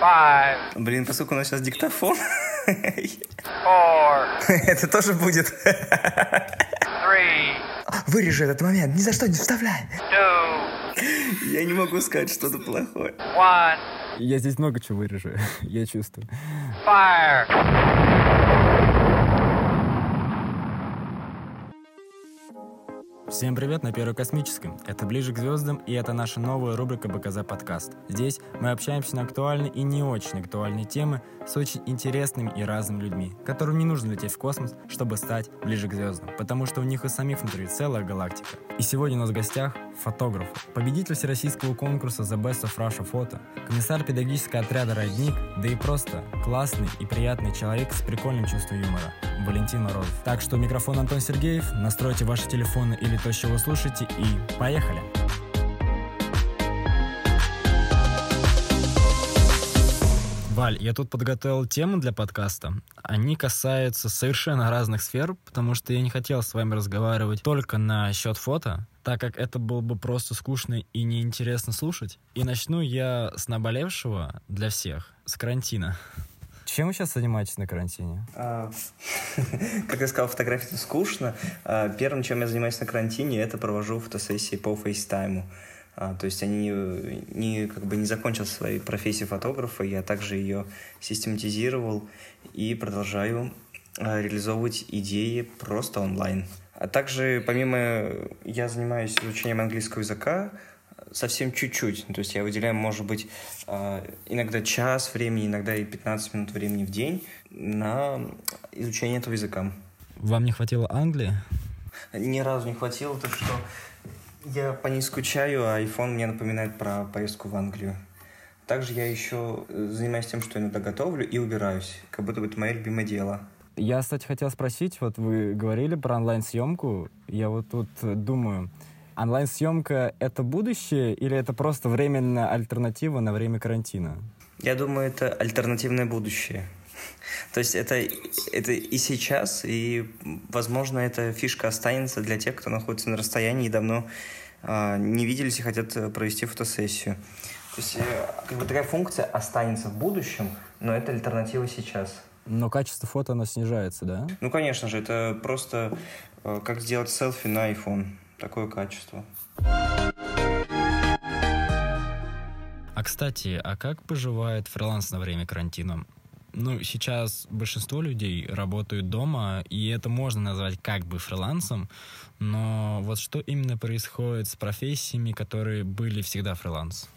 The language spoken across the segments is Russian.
five, Блин, поскольку у нас сейчас диктофон, four, это тоже будет. three, Вырежи этот момент, ни за что не вставляй. two, Я не могу сказать что-то плохое. one, Я здесь много чего вырежу, я чувствую. fire. Всем привет на Первой Космическом. Это «Ближе к звездам» и это наша новая рубрика БКЗ подкаст. Здесь мы общаемся на актуальные и не очень актуальные темы с очень интересными и разными людьми, которым не нужно лететь в космос, чтобы стать ближе к звездам, потому что у них и самих внутри целая галактика. И сегодня у нас в гостях фотограф, победитель всероссийского конкурса The Best of Russia Photo, комиссар педагогического отряда «Родник», да и просто классный и приятный человек с прикольным чувством юмора Валентин Морозов. Так что микрофон Антон Сергеев, настройте ваши телефоны или то, что вы слушаете, и поехали! Валь, я тут подготовил темы для подкаста. Они касаются совершенно разных сфер, потому что я не хотел с вами разговаривать только на счет фото, так как это было бы просто скучно и неинтересно слушать. И начну я с наболевшего для всех, с карантина. Чем вы сейчас занимаетесь на карантине? А, Как я сказал, фотографии скучно. А, Первым, чем я занимаюсь на карантине, это провожу фотосессии по фейстайму. А, То есть они не, как бы не закончил своей профессии фотографа, я также ее систематизировал и продолжаю реализовывать идеи просто онлайн. А также, помимо, я занимаюсь изучением английского языка, совсем чуть-чуть. То есть я выделяю, может быть, а, иногда час времени, иногда и 15 минут времени в день на изучение этого языка. Вам не хватило Англии? Ни разу не хватило, то что я по ней скучаю, а iPhone мне напоминает про поездку в Англию. Также я еще э, занимаюсь тем, что иногда готовлю и убираюсь, как будто бы это мое любимое дело. Я, кстати, хотел спросить, вот вы говорили про онлайн-съемку, я вот тут э, думаю, онлайн-съемка — это будущее или это просто временная альтернатива на время карантина? Я думаю, это альтернативное будущее. То есть это, это и сейчас, и, возможно, эта фишка останется для тех, кто находится на расстоянии и давно а, не виделись и хотят э, провести фотосессию. То есть э, как бы такая функция останется в будущем, но это альтернатива сейчас. Но качество фото, оно снижается, да? Ну, конечно же, это просто э, как сделать селфи на iPhone. Такое качество. А, кстати, а как поживает фриланс на время карантина? Ну, сейчас большинство людей работают дома, и это можно назвать как бы фрилансом, но вот что именно происходит с профессиями, которые были всегда фриланс?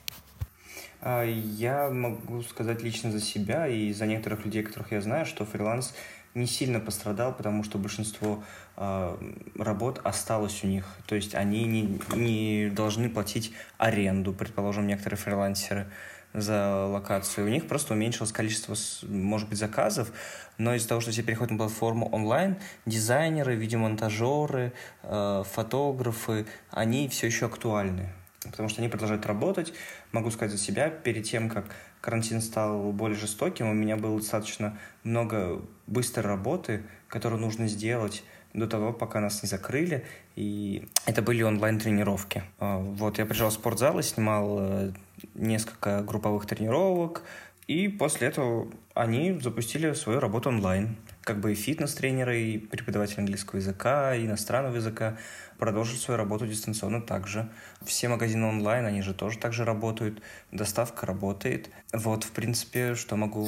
А, Я могу сказать лично за себя и за некоторых людей, которых я знаю, что фриланс не сильно пострадал, потому что большинство а, работ осталось у них. То есть они не, не должны платить аренду, предположим, некоторые фрилансеры за локацию. У них просто уменьшилось количество, может быть, заказов, но из-за того, что все переходят на платформу онлайн, дизайнеры, видеомонтажеры, э, фотографы, они все еще актуальны потому что они продолжают работать. Могу сказать за себя, перед тем, как карантин стал более жестоким, у меня было достаточно много быстрой работы, которую нужно сделать до того, пока нас не закрыли, и это были онлайн-тренировки. А, Вот, я приезжал в спортзал и снимал э, несколько групповых тренировок, и после этого они запустили свою работу онлайн. Как бы и фитнес-тренеры, и преподаватели английского языка, и иностранного языка продолжили свою работу дистанционно также. Все магазины онлайн, они же тоже так же работают. Доставка работает. Вот, в принципе, что могу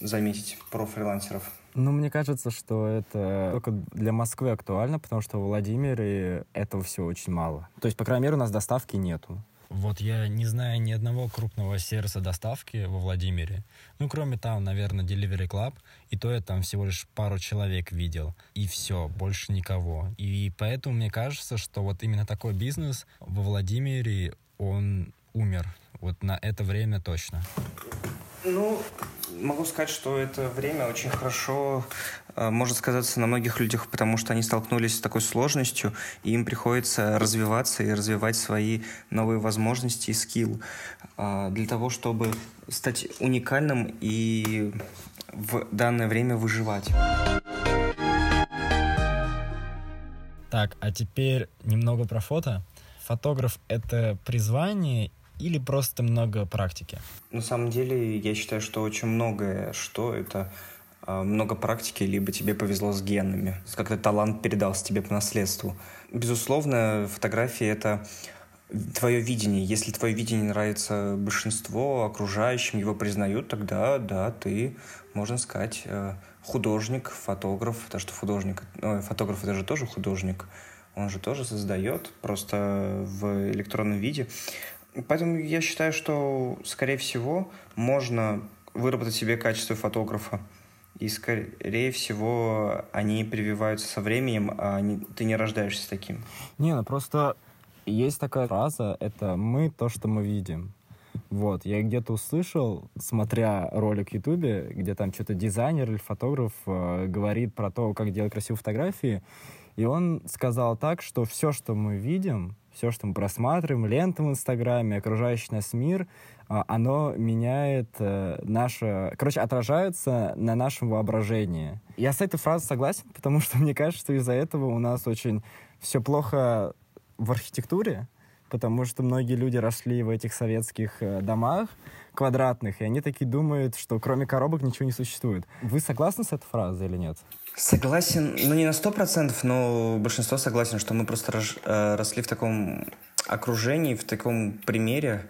заметить про фрилансеров. Ну, мне кажется, что это только для Москвы актуально, потому что в Владимире этого всего очень мало. То есть, по крайней мере, у нас доставки нету. Вот я не знаю ни одного крупного сервиса доставки во Владимире. Ну, кроме там, наверное, Delivery Club. И то я там всего лишь пару человек видел. И все, больше никого. И поэтому мне кажется, что вот именно такой бизнес во Владимире, он умер. Вот на это время точно. Ну, могу сказать, что это время очень хорошо э, может сказаться на многих людях, потому что они столкнулись с такой сложностью, и им приходится развиваться и развивать свои новые возможности и скилл э, для того, чтобы стать уникальным и в данное время выживать. Так, а теперь немного про фото. Фотограф — это призвание или просто много практики? На самом деле, я считаю, что очень многое, что это а, много практики, либо тебе повезло с генами, как-то талант передался тебе по наследству. Безусловно, фотографии — это твое видение. Если твое видение нравится большинству окружающим, его признают, тогда, да, ты, можно сказать, э, художник, фотограф, потому что художник, ну, фотограф это же тоже художник, он же тоже создает, просто в электронном виде. Поэтому я считаю, что, скорее всего, можно выработать себе качество фотографа. И, скорее всего, они прививаются со временем, а не, ты не рождаешься таким. Не, ну просто есть такая фраза, это «мы то, что мы видим». Вот, я где-то услышал, смотря ролик в Ютубе, где там что-то дизайнер или фотограф э, говорит про то, как делать красивые фотографии, и он сказал так, что все, что мы видим, все, что мы просматриваем, ленты в Инстаграме, окружающий нас мир, э, оно меняет э, наше... Короче, отражается на нашем воображении. Я с этой фразой согласен, потому что мне кажется, что из-за этого у нас очень все плохо в архитектуре, потому что многие люди росли в этих советских э, домах квадратных, и они такие думают, что кроме коробок ничего не существует. Вы согласны с этой фразой или нет? Согласен, ну не на сто процентов, но большинство согласен, что мы просто э, росли в таком окружении, в таком примере,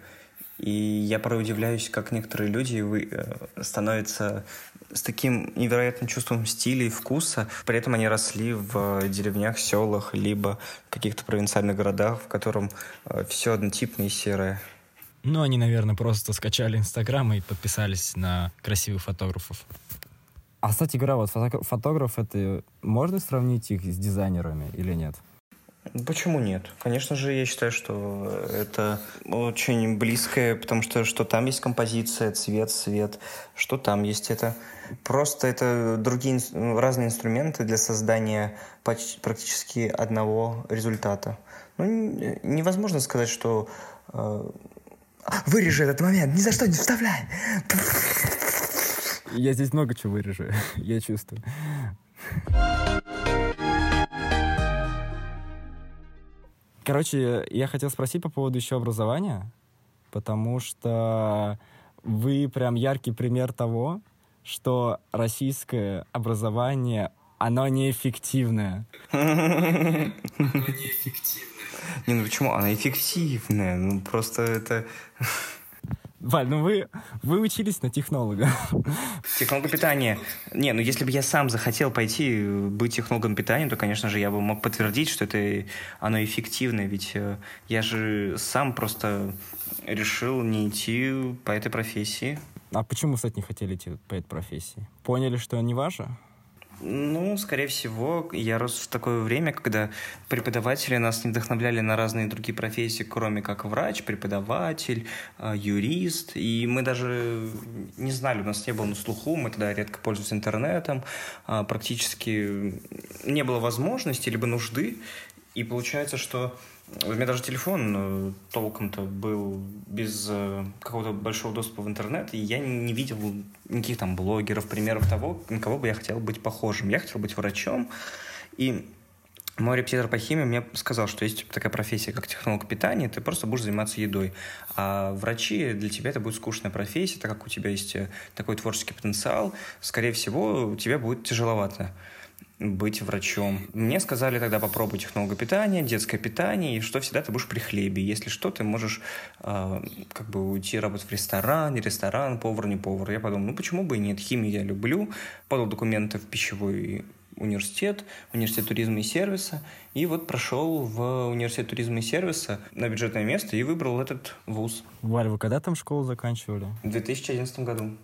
и я порой удивляюсь, как некоторые люди вы, э, становятся с таким невероятным чувством стиля и вкуса. При этом они росли в деревнях, селах, либо каких-то провинциальных городах, в котором э, все однотипное и серое. Ну, они, наверное, просто скачали Инстаграм и подписались на красивых фотографов. А, кстати говоря, вот фотограф, это можно сравнить их с дизайнерами или нет? Почему нет? Конечно же, я считаю, что это очень близкое, потому что что там есть композиция, цвет, свет, что там есть это. Просто это другие разные инструменты для создания почти, практически одного результата. Ну, невозможно сказать, что э, вырежи этот момент, ни за что не вставляй. Я здесь много чего вырежу, я чувствую. Короче, я хотел спросить по поводу еще образования, потому что вы прям яркий пример того, что российское образование, оно неэффективное. Не, ну почему? Оно эффективное. Ну просто это... Валь, ну вы, вы учились на технолога. Технолога питания. Не, ну если бы я сам захотел пойти э, быть технологом питания, то, конечно же, я бы мог подтвердить, что это оно эффективное, ведь э, я же сам просто решил не идти по этой профессии. А почему, кстати, не хотели идти по этой профессии? Поняли, что не ваше? Ну, скорее всего, я рос в такое время, когда преподаватели нас не вдохновляли на разные другие профессии, кроме как врач, преподаватель, а, юрист. И мы даже не знали, у нас не было на слуху, мы тогда редко пользовались интернетом, а, практически не было возможности либо нужды. И получается, что у меня даже телефон э, толком-то был без э, какого-то большого доступа в интернет, и я не видел никаких там блогеров, примеров того, на кого бы я хотел быть похожим. Я хотел быть врачом, и мой репетитор по химии мне сказал, что есть такая профессия, как технолог питания, ты просто будешь заниматься едой. А врачи, для тебя это будет скучная профессия, так как у тебя есть э, такой творческий потенциал, скорее всего, тебе будет тяжеловато быть врачом. Мне сказали тогда попробуй технолога питания, детское питание, и что всегда ты будешь при хлебе. Если что, ты можешь э, как бы уйти работать в ресторан, не ресторан, повар, не повар. Я подумал, ну почему бы и нет, химию я люблю. Подал документы в пищевой университет, университет туризма и сервиса, и вот прошел в университет туризма и сервиса на бюджетное место и выбрал этот вуз. Валь, вы когда там школу заканчивали? В 2011 году.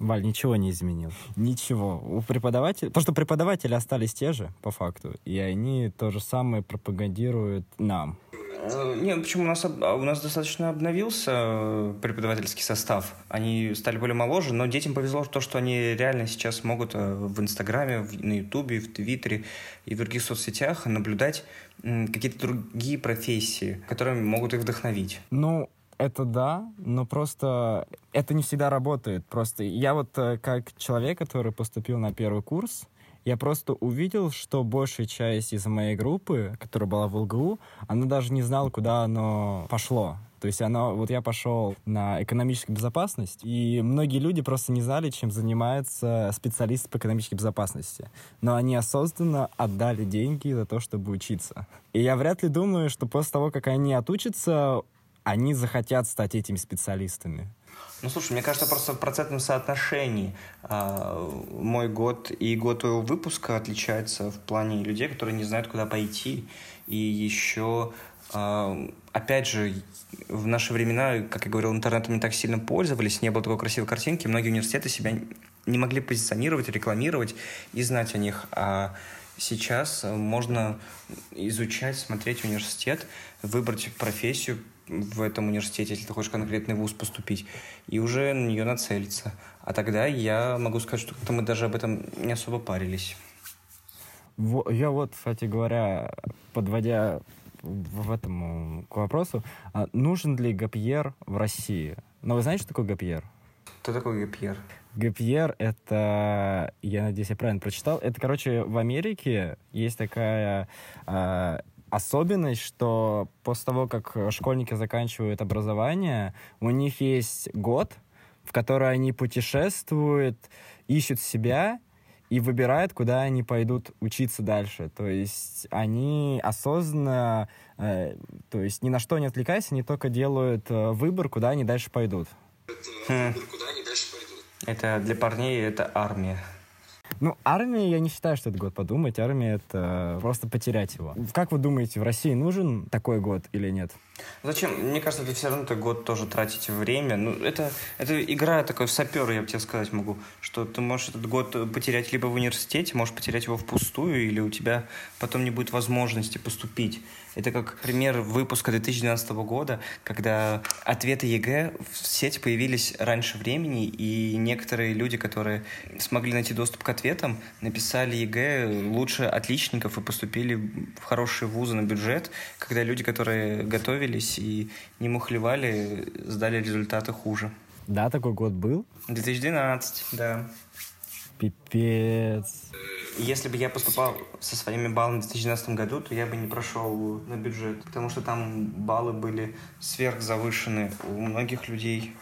Валь, ничего не изменил. Ничего. У преподавателей... Потому что преподаватели остались те же, по факту. И они то же самое пропагандируют нам. Э, нет, почему у нас, у нас достаточно обновился э, преподавательский состав. Они стали более моложе, но детям повезло то, что они реально сейчас могут э, в Инстаграме, на Ютубе, в Твиттере и в других соцсетях наблюдать какие-то другие профессии, которые могут их вдохновить. Ну, это да, но просто это не всегда работает. Просто я вот э, как человек, который поступил на первый курс, я просто увидел, что большая часть из моей группы, которая была в ЛГУ, она даже не знала, куда оно пошло. То есть оно, вот я пошел на экономическую безопасность, и многие люди просто не знали, чем занимается специалист по экономической безопасности. Но они осознанно отдали деньги за то, чтобы учиться. И я вряд ли думаю, что после того, как они отучатся, они захотят стать этими специалистами. Ну, слушай, мне кажется, просто в процентном соотношении э, мой год и год твоего выпуска отличается в плане людей, которые не знают, куда пойти. И еще, э, опять же, в наши времена, как я говорил, интернетом не так сильно пользовались, не было такой красивой картинки, многие университеты себя не могли позиционировать, рекламировать и знать о них. А сейчас можно изучать, смотреть университет, выбрать профессию, в этом университете, если ты хочешь конкретный вуз поступить, и уже на нее нацелиться. А тогда я могу сказать, что как-то мы даже об этом не особо парились. Я вот, кстати говоря, подводя в этом к вопросу, а нужен ли ГПР в России? Но вы знаете, что такое ГПР? Кто такой ГПР? ГПР — это, я надеюсь, я правильно прочитал, это, короче, в Америке есть такая а, особенность, что после того, как школьники заканчивают образование, у них есть год, в который они путешествуют, ищут себя и выбирают, куда они пойдут учиться дальше. То есть они осознанно, э, то есть ни на что не отвлекаясь, они только делают э, выбор, куда они дальше пойдут. Хм. Это для парней это армия. Ну, армия, я не считаю, что это год подумать. Армия — это просто потерять его. Как вы думаете, в России нужен такой год или нет? Зачем? Мне кажется, ты все равно ты год тоже тратите время. Ну, это, это игра такой сапер, я бы тебе сказать могу, что ты можешь этот год потерять либо в университете, можешь потерять его впустую, или у тебя потом не будет возможности поступить. Это как пример выпуска 2012 года, когда ответы ЕГЭ в сети появились раньше времени, и некоторые люди, которые смогли найти доступ к ответам, написали ЕГЭ лучше отличников и поступили в хорошие вузы на бюджет, когда люди, которые готовились и не мухлевали, сдали результаты хуже. Да, такой год был? 2012, да. Пипец. Если бы я поступал со своими баллами в 2012 году, то я бы не прошел на бюджет, потому что там баллы были сверхзавышены у многих людей.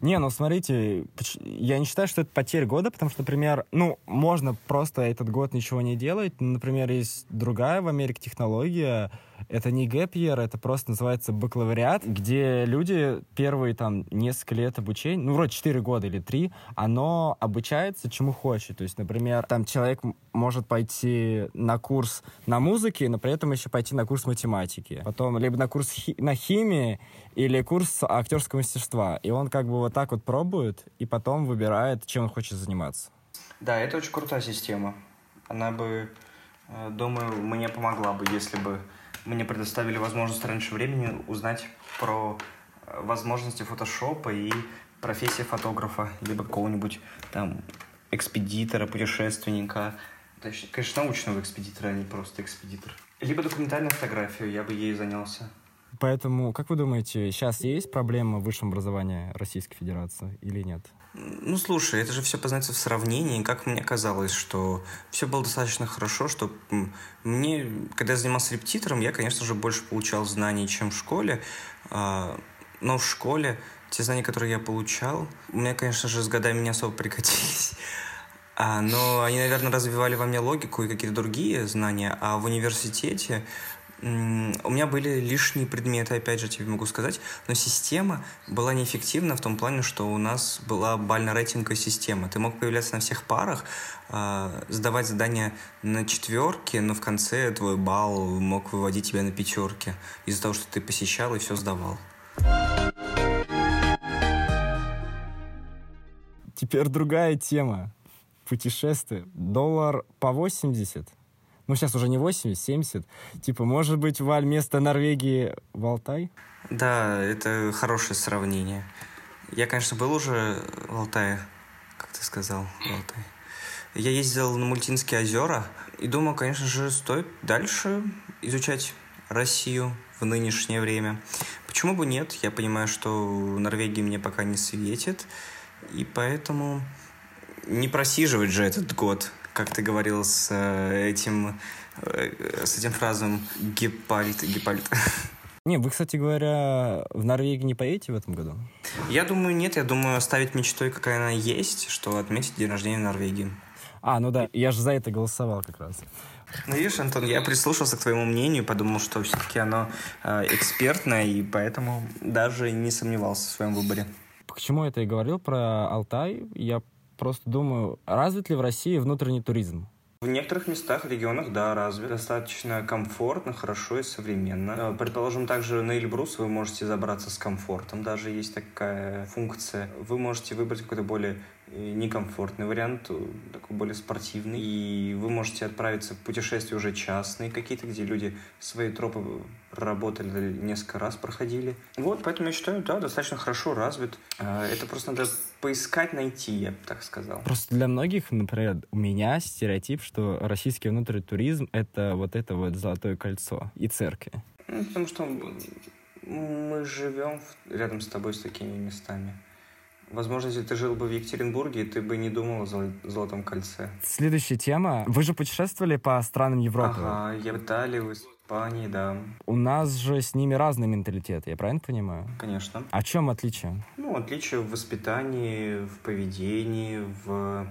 Не, ну смотрите, я не считаю, что это потеря года, потому что, например, ну, можно просто этот год ничего не делать. Например, есть другая в Америке технология, это не гэп это просто называется бакалавриат, где люди первые там несколько лет обучения, ну, вроде 4 года или 3, оно обучается чему хочет. То есть, например, там человек может пойти на курс на музыке, но при этом еще пойти на курс математики. Потом либо на курс хи- на химии или курс актерского мастерства. И он как бы вот так вот пробует и потом выбирает, чем он хочет заниматься. Да, это очень крутая система. Она бы, э, думаю, мне помогла бы, если бы мне предоставили возможность раньше времени узнать про э, возможности фотошопа и профессии фотографа, либо какого-нибудь там экспедитора, путешественника. Точнее, конечно, научного экспедитора, а не просто экспедитор. Либо документальную фотографию, я бы ей занялся. Поэтому, как вы думаете, сейчас есть проблема в высшем образовании Российской Федерации или нет? Ну, слушай, это же все познается в сравнении. Как мне казалось, что все было достаточно хорошо, что мне, когда я занимался репетитором, я, конечно же, больше получал знаний, чем в школе. А, но в школе те знания, которые я получал, у меня, конечно же, с годами не особо пригодились. А, но они, наверное, развивали во мне логику и какие-то другие знания. А в университете у меня были лишние предметы, опять же, тебе могу сказать, но система была неэффективна в том плане, что у нас была бально-рейтинговая система. Ты мог появляться на всех парах, э, сдавать задания на четверке, но в конце твой балл мог выводить тебя на пятерке из-за того, что ты посещал и все сдавал. Теперь другая тема. Путешествие. Доллар по 80 ну, сейчас уже не 80, 70. Типа, может быть, Валь, вместо Норвегии в Алтай? Да, это хорошее сравнение. Я, конечно, был уже в Алтае, как ты сказал, в Алтае. Я ездил на Мультинские озера и думал, конечно же, стоит дальше изучать Россию в нынешнее время. Почему бы нет? Я понимаю, что Норвегия мне пока не светит, и поэтому не просиживать же этот год как ты говорил, с э, этим, э, с этим фразом гепальт, гепальт. Не, вы, кстати говоря, в Норвегии не поедете в этом году? Я думаю, нет. Я думаю, оставить мечтой, какая она есть, что отметить день рождения в Норвегии. А, ну да, я же за это голосовал как раз. Ну, видишь, Антон, я прислушался к твоему мнению, подумал, что все-таки оно э, экспертное, и поэтому даже не сомневался в своем выборе. Почему я это и говорил про Алтай? Я просто думаю, развит ли в России внутренний туризм? В некоторых местах, регионах, да, развит. Достаточно комфортно, хорошо и современно. Э, Предположим, также на Эльбрус вы можете забраться с комфортом. Даже есть такая функция. Вы можете выбрать какой-то более некомфортный вариант, э, такой более спортивный. И вы можете отправиться в путешествия уже частные какие-то, где люди свои тропы проработали, несколько раз проходили. Вот, поэтому я считаю, да, достаточно хорошо развит. Э, Это просто надо поискать, найти, я бы так сказал. Просто для многих, например, у меня стереотип, что российский внутренний туризм — это вот это вот золотое кольцо и церкви. Ну, потому что мы живем рядом с тобой с такими местами. Возможно, если ты жил бы в Екатеринбурге, ты бы не думал о золо- Золотом кольце. Следующая тема. Вы же путешествовали по странам Европы. Ага, я в Италии, в Испании, да, У нас же с ними разный менталитет, я правильно понимаю? конечно. О чем отличие? Ну, отличие в воспитании, в поведении, в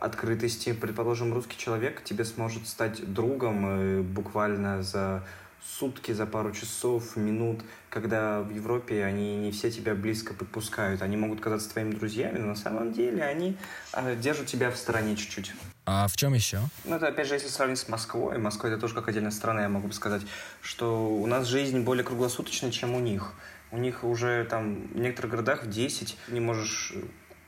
открытости. Предположим, русский человек тебе сможет стать другом э, буквально за сутки, за пару часов, минут, когда в Европе они не все тебя близко подпускают. Они могут казаться твоими друзьями, но на самом деле они э, держат тебя в стороне чуть-чуть. А в чем еще? Ну, это, опять же, если сравнить с Москвой, Москва это тоже как отдельная страна, я могу бы сказать, что у нас жизнь более круглосуточная, чем у них. У них уже там в некоторых городах в 10 не можешь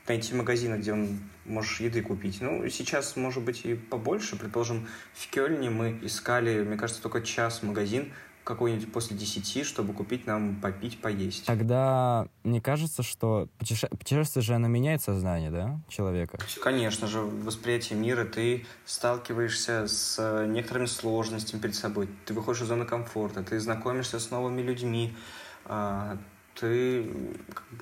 найти магазина, где он можешь еды купить. Ну, сейчас, может быть, и побольше. Предположим, в Кёльне мы искали, мне кажется, только час магазин какой-нибудь после 10, чтобы купить нам попить, поесть. Тогда мне кажется, что путеше- путешествие же оно меняет сознание, да, человека. Конечно же, в восприятии мира ты сталкиваешься с э, некоторыми сложностями перед собой. Ты выходишь из зоны комфорта, ты знакомишься с новыми людьми, а, ты,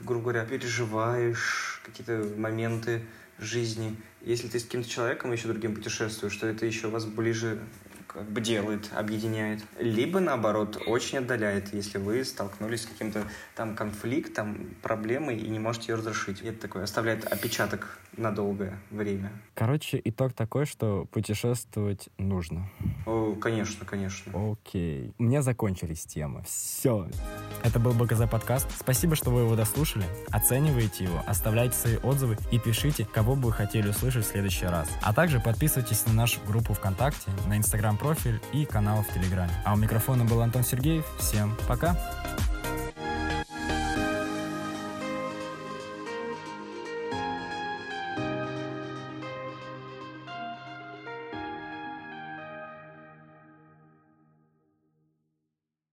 грубо говоря, переживаешь какие-то моменты жизни. Если ты с каким-то человеком еще другим путешествуешь, то это еще вас ближе как бы делает, объединяет. Либо, наоборот, очень отдаляет, если вы столкнулись с каким-то там конфликтом, проблемой и не можете ее разрешить. Это такое оставляет отпечаток на долгое время. Короче, итог такой, что путешествовать нужно. О, конечно, конечно. Окей. У меня закончились темы. Все. Это был БКЗ подкаст. Спасибо, что вы его дослушали. Оценивайте его, оставляйте свои отзывы и пишите, кого бы вы хотели услышать в следующий раз. А также подписывайтесь на нашу группу ВКонтакте, на инстаграм-профиль и канал в Телеграме. А у микрофона был Антон Сергеев. Всем пока!